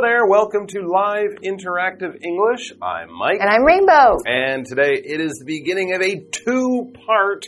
Hello there, welcome to Live Interactive English. I'm Mike. And I'm Rainbow. And today it is the beginning of a two part,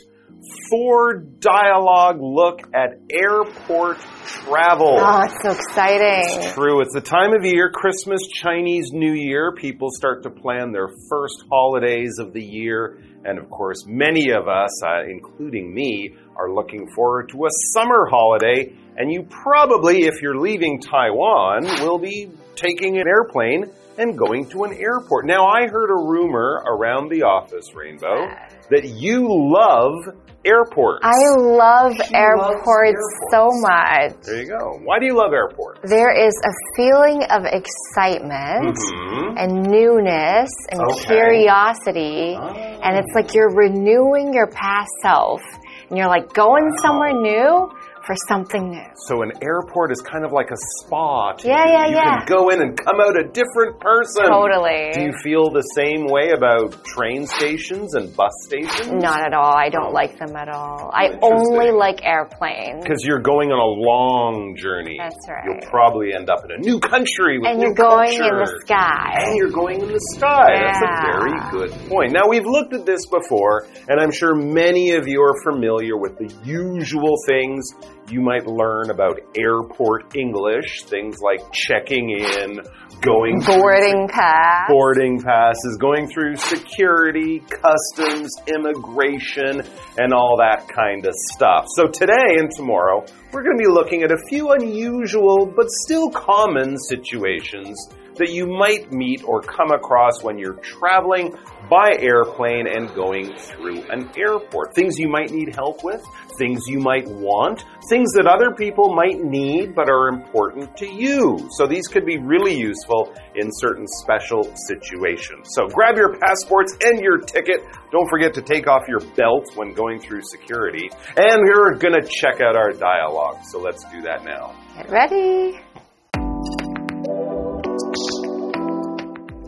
four dialogue look at airport travel. Oh, it's so exciting. True, it's the time of year, Christmas, Chinese New Year. People start to plan their first holidays of the year. And of course, many of us, uh, including me, are looking forward to a summer holiday. And you probably, if you're leaving Taiwan, will be taking an airplane and going to an airport. Now, I heard a rumor around the office, Rainbow, that you love airports. I love She loves airports so much. there you go. Why do you love airports? There is a feeling of excitement Mhm. and newness and Okay. curiosity. Oh. And it's like you're renewing your past self. And you're like going somewhere new for something new. So an airport is kind of like a spa. To Yeah, you. yeah, you yeah. can go in and come out a different person. Totally. Do you feel the same way about train stations and bus stations? Not at all. I don't like them at all. I only like airplanes. Because you're going on a long journey. That's right. You'll probably end up in a new country with And new you're going in the sky. And you're going in the sky. That's a very good point. Now, we've looked at this before, and I'm sure many of you are familiar with the usual things you might learn about airport English. Things like checking in, going through Boarding pass. boarding passes, going through security, customs, immigration, and all that kind of stuff. So today and tomorrow, we're going to be looking at a few unusual but still common situations that you might meet or come across when you're traveling by airplane and going through an airport. Things you might need help with, things you might want, things that other people might need but are important to you. So these could be really useful in certain special situations. So grab your passports and your ticket. Don't forget to take off your belt when going through security. And we're going to check out our dialogue. So let's do that now. Get ready.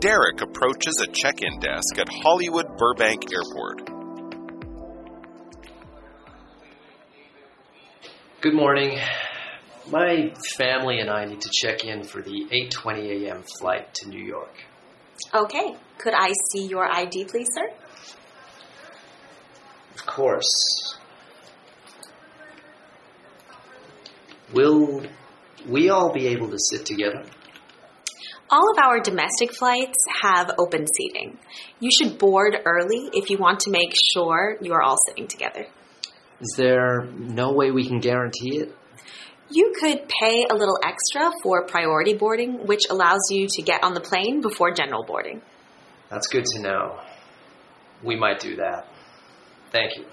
Derek approaches a check in desk at Hollywood Burbank Airport. Good morning. My family and I need to check in for the 8:20 a.m. flight to New York. Okay. Could I see your ID, please, sir? Of course. Will we all be able to sit together? All of our domestic flights have open seating. You should board early if you want to make sure you are all sitting together. Is there no way we can guarantee it? You could pay a little extra for priority boarding, which allows you to get on the plane before general boarding. That's good to know. We might do that. Thank you.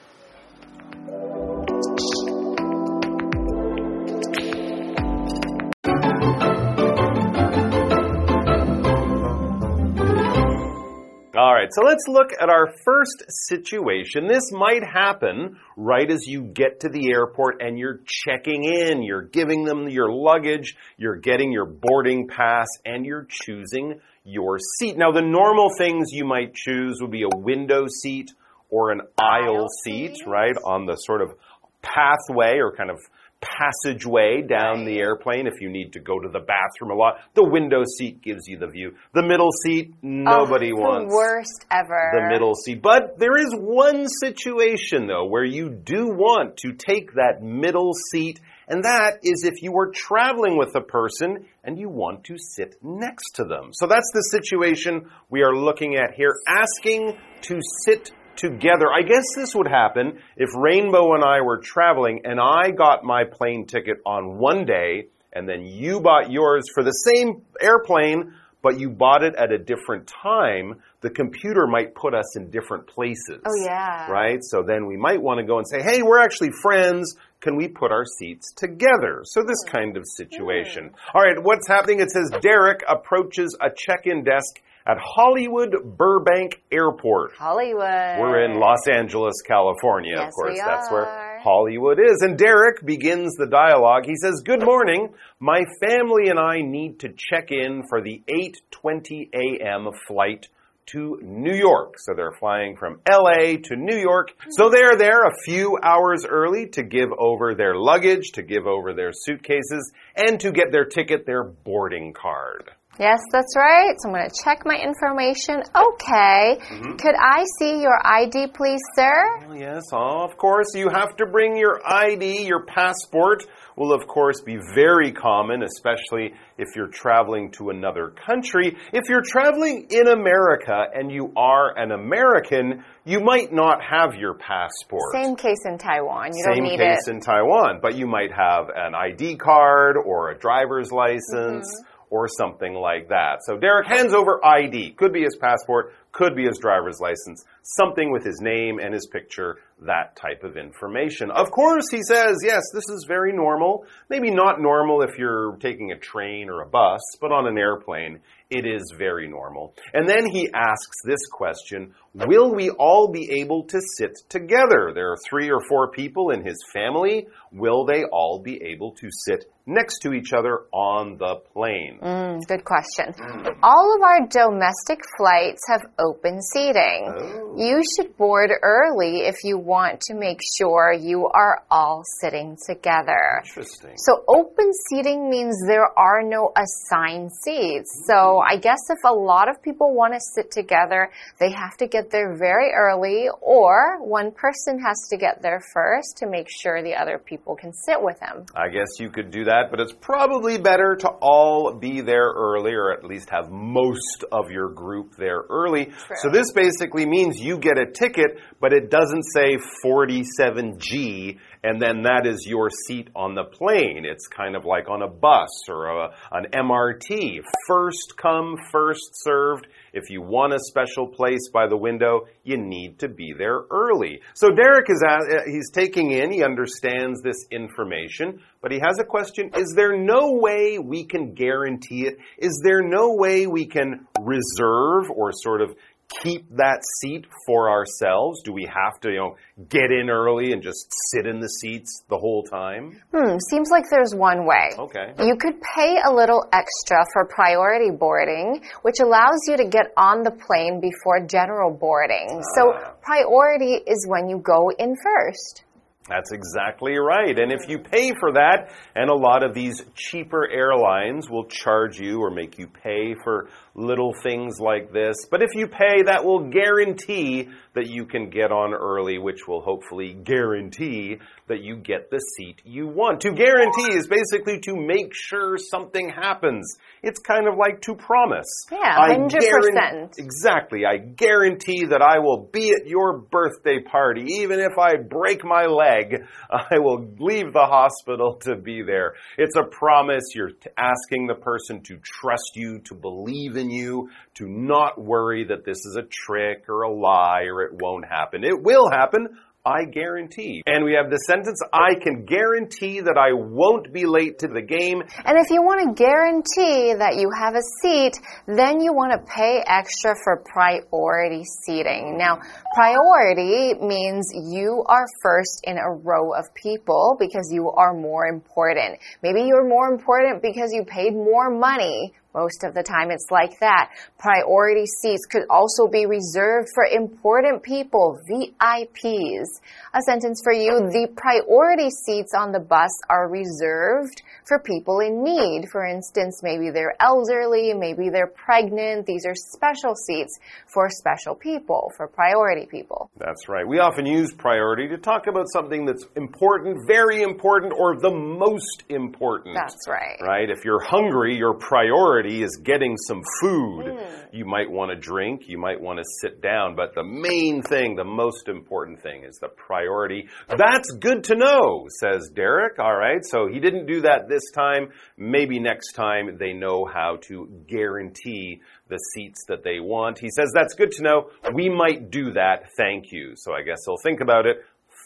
So let's look at our first situation. This might happen right as you get to the airport and you're checking in. You're giving them your luggage, you're getting your boarding pass, and you're choosing your seat. Now, the normal things you might choose would be a window seat or an aisle, Aisle seat, seat. right, on the sort of pathway or kind of passageway down the airplane if you need to go to the bathroom a lot. The window seat gives you the view. The middle seat, nobody oh, wants The worst ever. the middle seat. But there is one situation, though, where you do want to take that middle seat, and that is if you are traveling with a person and you want to sit next to them. So that's the situation we are looking at here asking to sit together. I guess this would happen if Rainbow and I were traveling and I got my plane ticket on one day and then you bought yours for the same airplane but you bought it at a different time, the computer might put us in different places. Oh, yeah. Right? So then we might want to go and say, hey, we're actually friends. Can we put our seats together? So this oh, kind of situation. All right, what's happening? It says Derek approaches a check in desk at Hollywood Burbank Airport. Hollywood. We're in Los Angeles, California. yes, of course, that's where Hollywood is. And Derek begins the dialogue. He says, "Good morning. My family and I need to check in for the 8:20 a.m. flight to New York. So they're flying from LA to New York. So they're there a few hours early to give over their luggage, to give over their suitcases, and to get their ticket, their boarding card. Yes, that's right. So I'm going to check my information. Okay. Mm-hmm. Could I see your ID, please, sir? Well, yes, of course, you have to bring your ID, your passport will, of course, be very common, especially if you're traveling to another country. If you're traveling in America and you are an American, you might not have your passport. Same case in Taiwan. You Same don't need case it. in Taiwan, but you might have an ID card or a driver's license Mm-hmm. Or something like that. So Derek hands over ID. Could be his passport, could be his driver's license, something with his name and his picture, that type of information. Of course, he says, yes, this is very normal. Maybe not normal if you're taking a train or a bus, but on an airplane, it is very normal. And then he asks this question Will we all be able to sit together? There are three or four people in his family. Will they all be able to sit next to each other on the plane? Mm, good question. Mm. All of our domestic flights have open seating. Oh. You should board early if you want to make sure you are all sitting together. Interesting. So open seating means there are no assigned seats. So I guess if a lot of people want to sit together, they have to get there very early or one person has to get there first to make sure the other people can sit with them. I guess you could do that, but it's probably better to all be there early or at least have most of your group there early. So this basically means you get a ticket, but it doesn't say 47G and then that is your seat on the plane. It's kind of like on a bus or a, an MRT. First come, first served. If you want a special place by the window, you need to be there early. So Derek is at, uh, he's taking in, he understands this information, but he has a question. Is there no way we can guarantee it? Is there no way we can reserve or sort of keep that seat for ourselves? Do we have to, you know, get in early and just sit in the seats the whole time? Hmm, seems like there's one way. Okay. You could pay a little extra for priority boarding, which allows you to get on the plane before general boarding. So Ah. priority is when you go in first. That's exactly right. And if you pay for that, and a lot of these cheaper airlines will charge you or make you pay for little things like this. But if you pay, that will guarantee that you can get on early, which will hopefully guarantee that you get the seat you want. To guarantee is basically to make sure something happens. It's kind of like to promise. Yeah, 100%. Exactly. I guarantee that I will be at your birthday party. Even if I break my leg, I will leave the hospital to be there. It's a promise. You're asking the person to trust you, to believe in you, to not worry that this is a trick or a lie or it won't happen. It will happen. I guarantee. And we have the sentence, I can guarantee that I won't be late to the game. And if you want to guarantee that you have a seat, then you want to pay extra for priority seating. Now, priority means you are first in a row of people because you are more important. Maybe you're more important because you paid more money. Most of the time it's like that. Priority seats could also be reserved for important people, VIPs. A sentence for you. Mm-hmm. The priority seats on the bus are reserved for people in need. For instance, maybe they're elderly, maybe they're pregnant. These are special seats for special people, for priority people. That's right. We often use priority to talk about something that's important, very important, or the most important. That's right. Right? If you're hungry, your priority is getting some food. Mm. You might want to drink, you might want to sit down, but the main thing, the most important thing is the priority. That's good to know, says Derek. All right, so he didn't do that this time. Maybe next time they know how to guarantee the seats that they want. He says, That's good to know. We might do that. Thank you. So I guess he'll think about it.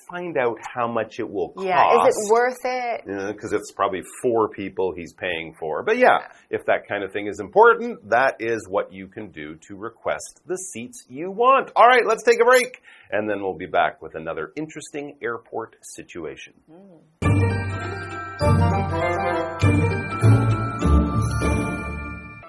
Find out how much it will cost. Yeah, is it worth it? because it's probably four people he's paying for. But yeah, if that kind of thing is important, that is what you can do to request the seats you want. All right, let's take a break, and then we'll be back with another interesting airport situation. Mm.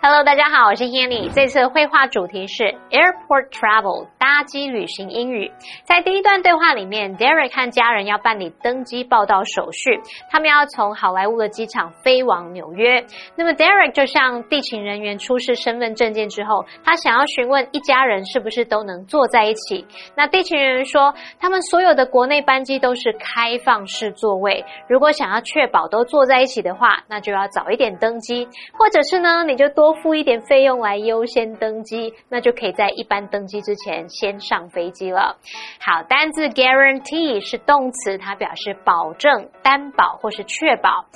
Hello，大家好，我是 Hanny。这次绘画主题是 Airport Travel 搭机旅行英语。在第一段对话里面，Derek 和家人要办理登机报到手续，他们要从好莱坞的机场飞往纽约。那么 Derek 就向地勤人员出示身份证件之后，他想要询问一家人是不是都能坐在一起。那地勤人员说，他们所有的国内班机都是开放式座位，如果想要确保都坐在一起的话，那就要早一点登机，或者是呢，你就多。多付一点费用来优先登机，那就可以在一般登机之前先上飞机了。好，单字 guarantee 是动词，它表示保证、担保或是确保。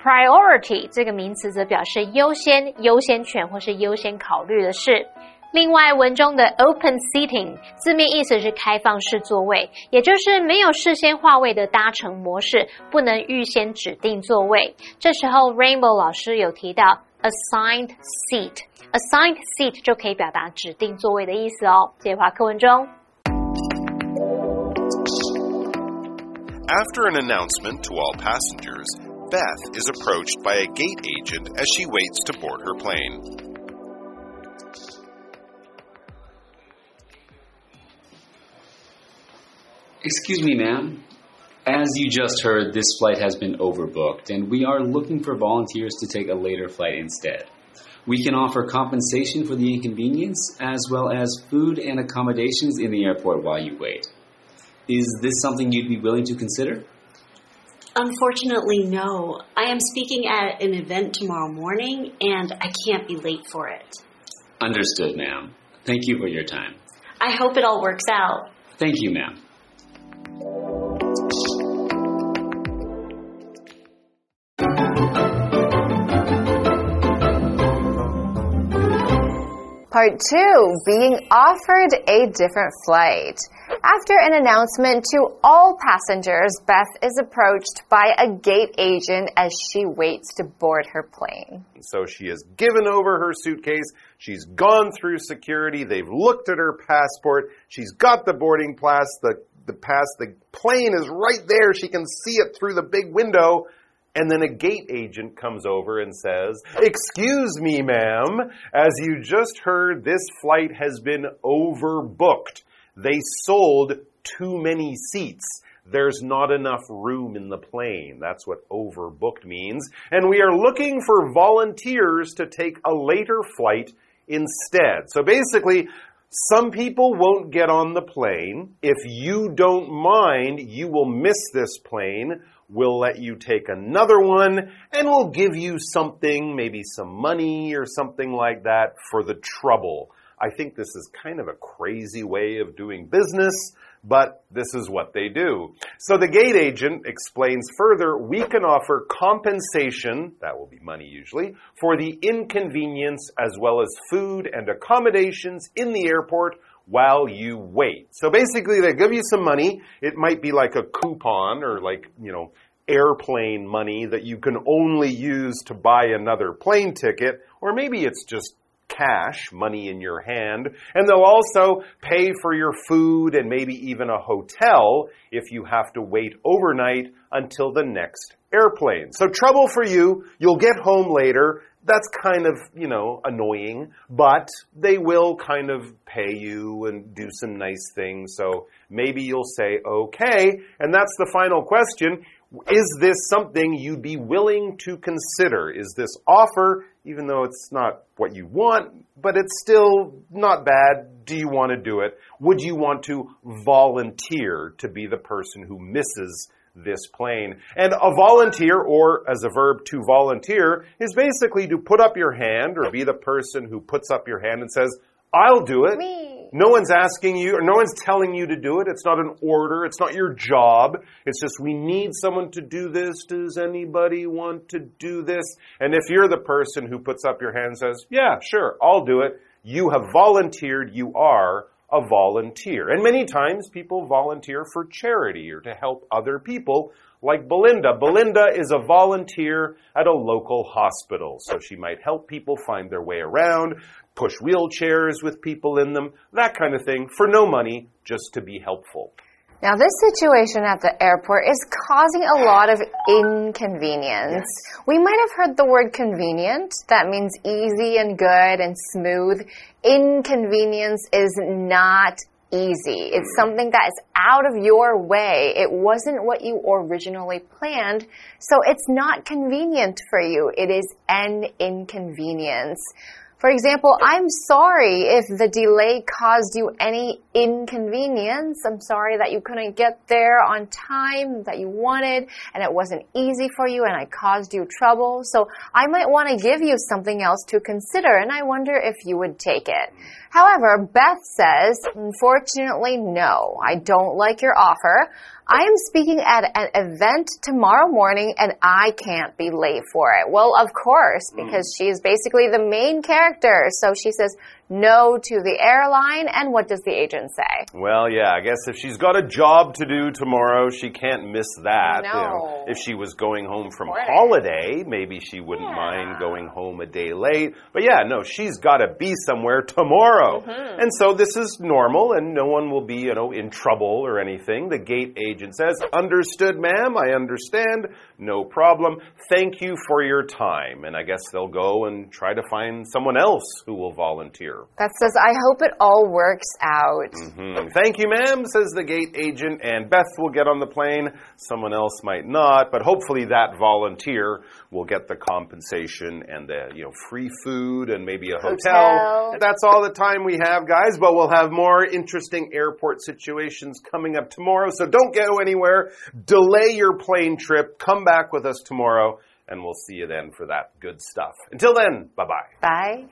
priority 这个名词则表示优先、优先权或是优先考虑的事。另外，文中的 open seating 字面意思是开放式座位，也就是没有事先划位的搭乘模式，不能预先指定座位。这时候，Rainbow 老师有提到。assigned seat。assigned seat 就可以表达指定座位的意思哦。接话课文中。After an announcement to all passengers, Beth is approached by a gate agent as she waits to board her plane. Excuse me, ma'am. As you just heard, this flight has been overbooked, and we are looking for volunteers to take a later flight instead. We can offer compensation for the inconvenience, as well as food and accommodations in the airport while you wait. Is this something you'd be willing to consider? Unfortunately, no. I am speaking at an event tomorrow morning, and I can't be late for it. Understood, ma'am. Thank you for your time. I hope it all works out. Thank you, ma'am. Part two, being offered a different flight. After an announcement to all passengers, Beth is approached by a gate agent as she waits to board her plane. So she has given over her suitcase. She's gone through security. They've looked at her passport. She's got the boarding pass. The, the pass, the plane is right there. She can see it through the big window. And then a gate agent comes over and says, Excuse me, ma'am, as you just heard, this flight has been overbooked. They sold too many seats. There's not enough room in the plane. That's what overbooked means. And we are looking for volunteers to take a later flight instead. So basically, some people won't get on the plane. If you don't mind, you will miss this plane. We'll let you take another one and we'll give you something, maybe some money or something like that for the trouble. I think this is kind of a crazy way of doing business, but this is what they do. So the gate agent explains further we can offer compensation, that will be money usually, for the inconvenience as well as food and accommodations in the airport while you wait. So basically, they give you some money. It might be like a coupon or like, you know, airplane money that you can only use to buy another plane ticket, or maybe it's just cash, money in your hand, and they'll also pay for your food and maybe even a hotel if you have to wait overnight until the next airplane. So trouble for you, you'll get home later. That's kind of, you know, annoying, but they will kind of pay you and do some nice things. So maybe you'll say, okay. And that's the final question. Is this something you'd be willing to consider? Is this offer, even though it's not what you want, but it's still not bad? Do you want to do it? Would you want to volunteer to be the person who misses this plane? And a volunteer, or as a verb to volunteer, is basically to put up your hand or be the person who puts up your hand and says, I'll do it. Me. No one's asking you, or no one's telling you to do it. It's not an order. It's not your job. It's just, we need someone to do this. Does anybody want to do this? And if you're the person who puts up your hand and says, yeah, sure, I'll do it, you have volunteered. You are a volunteer. And many times people volunteer for charity or to help other people like Belinda. Belinda is a volunteer at a local hospital, so she might help people find their way around, push wheelchairs with people in them, that kind of thing, for no money, just to be helpful. Now, this situation at the airport is causing a lot of inconvenience. We might have heard the word convenient. That means easy and good and smooth. Inconvenience is not easy. It's something that is out of your way. It wasn't what you originally planned, so it's not convenient for you. It is an inconvenience. For example, I'm sorry if the delay caused you any inconvenience. I'm sorry that you couldn't get there on time that you wanted and it wasn't easy for you and I caused you trouble. So I might want to give you something else to consider and I wonder if you would take it. However, Beth says, unfortunately, no, I don't like your offer. I am speaking at an event tomorrow morning and I can't be late for it. Well, of course, because mm. she's basically the main character. So she says, no to the airline. And what does the agent say? Well, yeah, I guess if she's got a job to do tomorrow, she can't miss that. No. You know, if she was going home from holiday, maybe she wouldn't yeah. mind going home a day late. But yeah, no, she's got to be somewhere tomorrow. Mm -hmm. And so this is normal, and no one will be, you know, in trouble or anything. The gate agent says, Understood, ma'am, I understand. No problem. Thank you for your time. And I guess they'll go and try to find someone else who will volunteer. That says, I hope it all works out. Mm -hmm. Thank you, ma'am, says the gate agent, and Beth will get on the plane. Someone else might not, but hopefully that volunteer will get the compensation and the you know free food and maybe a hotel. hotel. That's all the time we have, guys, but we'll have more interesting airport situations coming up tomorrow. So don't go anywhere. Delay your plane trip. Come back with us tomorrow and we'll see you then for that good stuff. Until then, bye bye bye.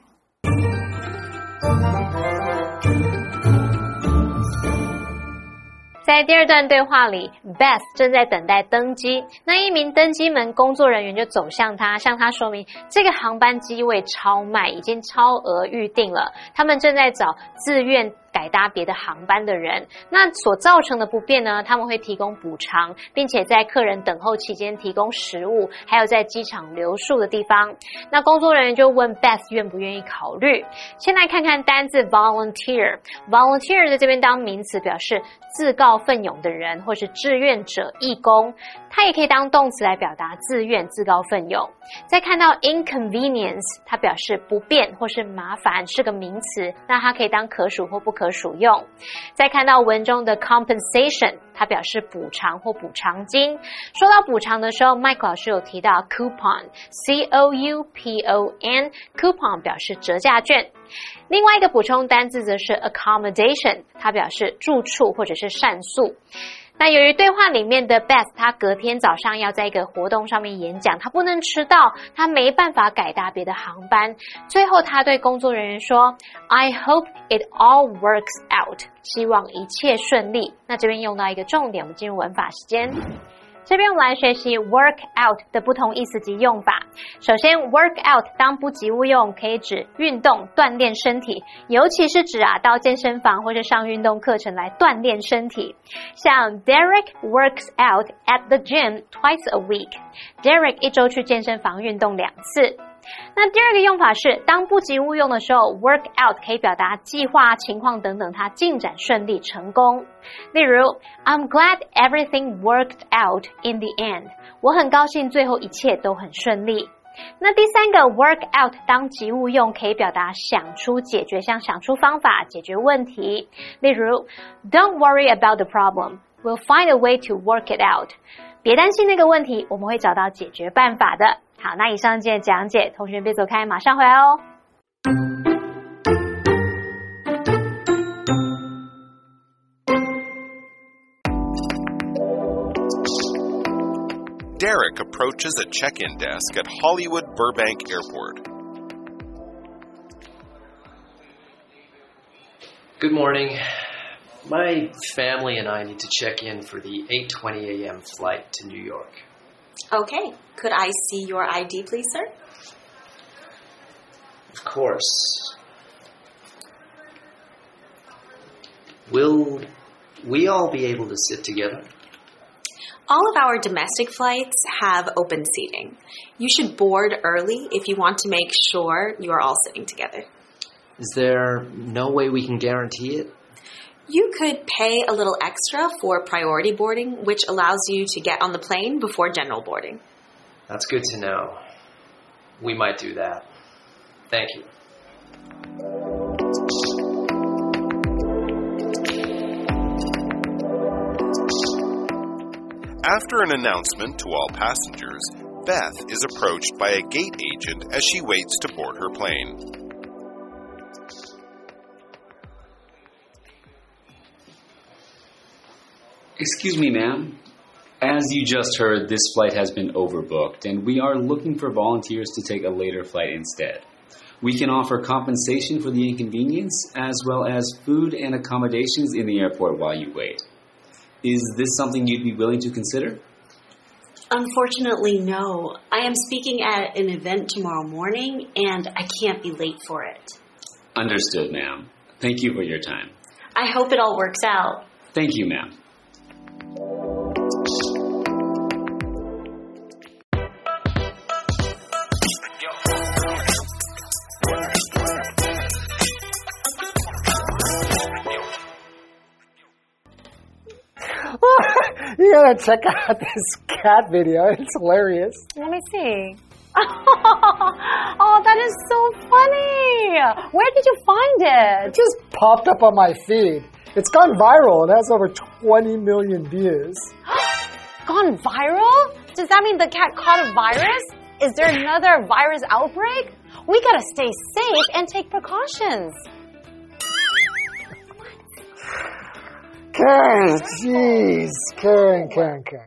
在第二段对话里，Beth 正在等待登机。那一名登机门工作人员就走向他，向他说明这个航班机位超卖，已经超额预定了。他们正在找自愿。改搭别的航班的人，那所造成的不便呢？他们会提供补偿，并且在客人等候期间提供食物，还有在机场留宿的地方。那工作人员就问 Beth 愿不愿意考虑。先来看看单字 volunteer，volunteer 在这边当名词，表示自告奋勇的人，或是志愿者、义工。它也可以当动词来表达自愿、自告奋勇。再看到 inconvenience，它表示不便或是麻烦，是个名词，那它可以当可数或不可属用。再看到文中的 compensation，它表示补偿或补偿金。说到补偿的时候，Mike 老师有提到 coupon，c o u p o n，coupon 表示折价券。另外一个补充单字则是 accommodation，它表示住处或者是膳宿。那由于对话里面的 Beth，他隔天早上要在一个活动上面演讲，他不能迟到，他没办法改搭别的航班。最后，他对工作人员说：“I hope it all works out，希望一切顺利。”那这边用到一个重点，我们进入文法时间。这边我们来学习 work out 的不同意思及用法。首先，work out 当不及物用，可以指运动、锻炼身体，尤其是指啊到健身房或者上运动课程来锻炼身体。像 Derek works out at the gym twice a week。Derek 一周去健身房运动两次。那第二个用法是，当不及物用的时候，work out 可以表达计划、情况等等，它进展顺利、成功。例如，I'm glad everything worked out in the end。我很高兴最后一切都很顺利。那第三个 work out 当及物用，可以表达想出解决，像想出方法解决问题。例如，Don't worry about the problem. We'll find a way to work it out. 别担心那个问题，我们会找到解决办法的。好，那以上节讲解，同学别走开，马上回来哦。Derek approaches a check-in desk at Hollywood Burbank Airport. Good morning. My family and I need to check in for the 8:20 a.m. flight to New York. Okay. Could I see your ID, please, sir? Of course. Will we all be able to sit together? All of our domestic flights have open seating. You should board early if you want to make sure you are all sitting together. Is there no way we can guarantee it? You could pay a little extra for priority boarding, which allows you to get on the plane before general boarding. That's good to know. We might do that. Thank you. After an announcement to all passengers, Beth is approached by a gate agent as she waits to board her plane. Excuse me, ma'am. As you just heard, this flight has been overbooked, and we are looking for volunteers to take a later flight instead. We can offer compensation for the inconvenience, as well as food and accommodations in the airport while you wait. Is this something you'd be willing to consider? Unfortunately, no. I am speaking at an event tomorrow morning, and I can't be late for it. Understood, ma'am. Thank you for your time. I hope it all works out. Thank you, ma'am. Gotta check out this cat video. It's hilarious. Let me see. oh, that is so funny. Where did you find It it? just popped up on my feed. It's gone viral. It has over 20 million views. Gone viral? Does that mean the cat caught a virus? Is there another virus outbreak? We gotta stay safe and take precautions. Karen, jeez. Karen, Karen, Karen.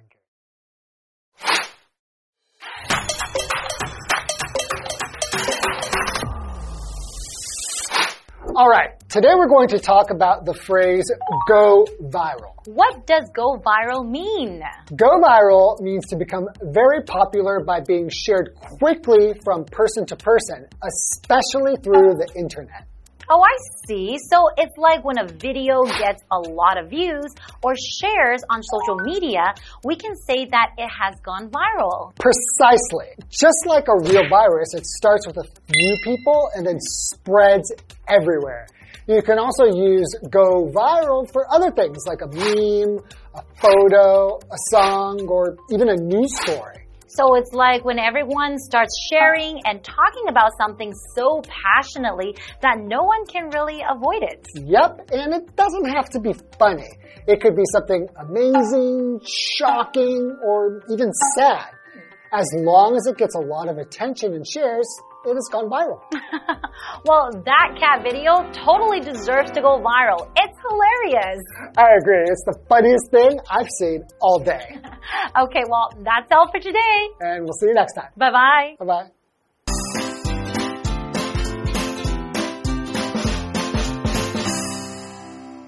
All right, today we're going to talk about the phrase go viral. What does go viral mean? Go viral means to become very popular by being shared quickly from person to person, especially through the internet. Oh, I see. So it's like when a video gets a lot of views or shares on social media, we can say that it has gone viral. Precisely. Just like a real virus, it starts with a few people and then spreads everywhere. You can also use go viral for other things like a meme, a photo, a song, or even a news story. So it's like when everyone starts sharing and talking about something so passionately that no one can really avoid it. Yep, and it doesn't have to be funny. It could be something amazing, shocking, or even sad. As long as it gets a lot of attention and shares, it has gone viral. well, that cat video totally deserves to go viral. It's hilarious. I agree. It's the funniest thing I've seen all day. Okay, well, that's all for today. And we'll see you next time. Bye bye. Bye bye.